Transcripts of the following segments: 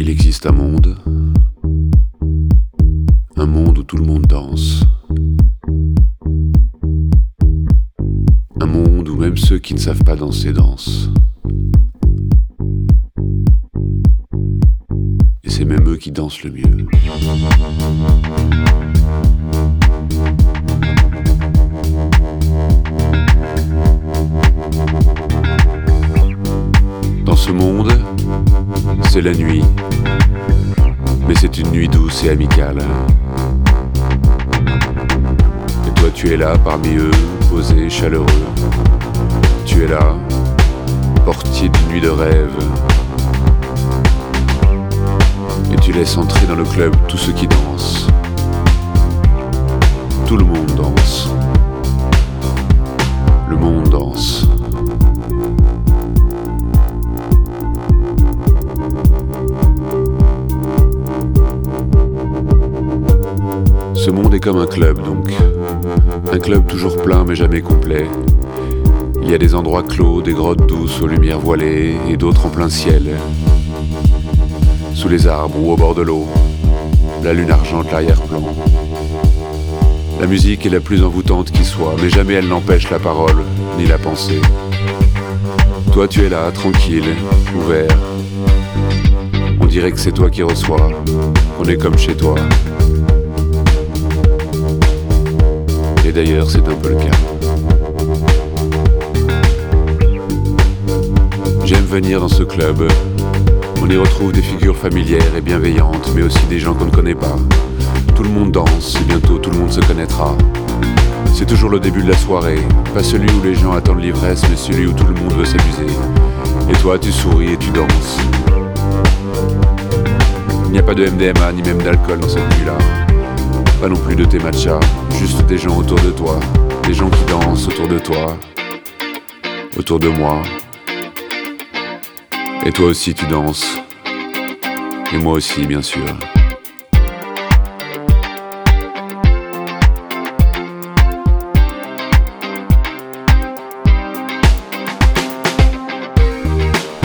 Il existe un monde, un monde où tout le monde danse. Un monde où même ceux qui ne savent pas danser dansent. Et c'est même eux qui dansent le mieux. Dans ce monde, c'est la nuit, c'est une nuit douce et amicale. Et toi tu es là parmi eux, posé, chaleureux. Tu es là, portier d'une nuit de rêve. Et tu laisses entrer dans le club tous ceux qui dansent. Tout le monde Ce monde est comme un club donc. Un club toujours plein mais jamais complet. Il y a des endroits clos, des grottes douces aux lumières voilées et d'autres en plein ciel. Sous les arbres ou au bord de l'eau. La lune argente l'arrière-plan. La musique est la plus envoûtante qui soit, mais jamais elle n'empêche la parole ni la pensée. Toi tu es là, tranquille, ouvert. On dirait que c'est toi qui reçois, qu'on est comme chez toi. D'ailleurs, c'est un peu le cas. J'aime venir dans ce club. On y retrouve des figures familières et bienveillantes, mais aussi des gens qu'on ne connaît pas. Tout le monde danse et bientôt tout le monde se connaîtra. C'est toujours le début de la soirée, pas celui où les gens attendent l'ivresse, mais celui où tout le monde veut s'amuser. Et toi, tu souris et tu danses. Il n'y a pas de MDMA ni même d'alcool dans cette nuit-là. Pas non plus de thé matcha, juste des gens autour de toi, des gens qui dansent autour de toi, autour de moi. Et toi aussi tu danses. Et moi aussi, bien sûr.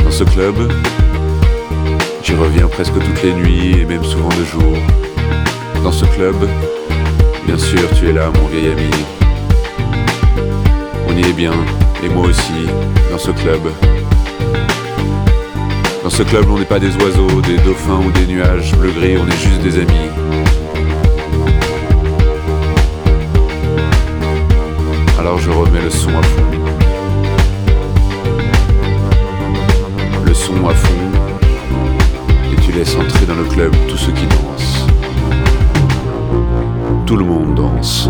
Dans ce club, j'y reviens presque toutes les nuits et même souvent de jour. Dans ce club, bien sûr, tu es là, mon vieil ami. On y est bien, et moi aussi, dans ce club. Dans ce club, on n'est pas des oiseaux, des dauphins ou des nuages bleu-gris, on est juste des amis. Alors je remets le son à fond. Le son à fond. Et tu laisses entrer dans le club tous ceux qui dansent. Tout le monde danse.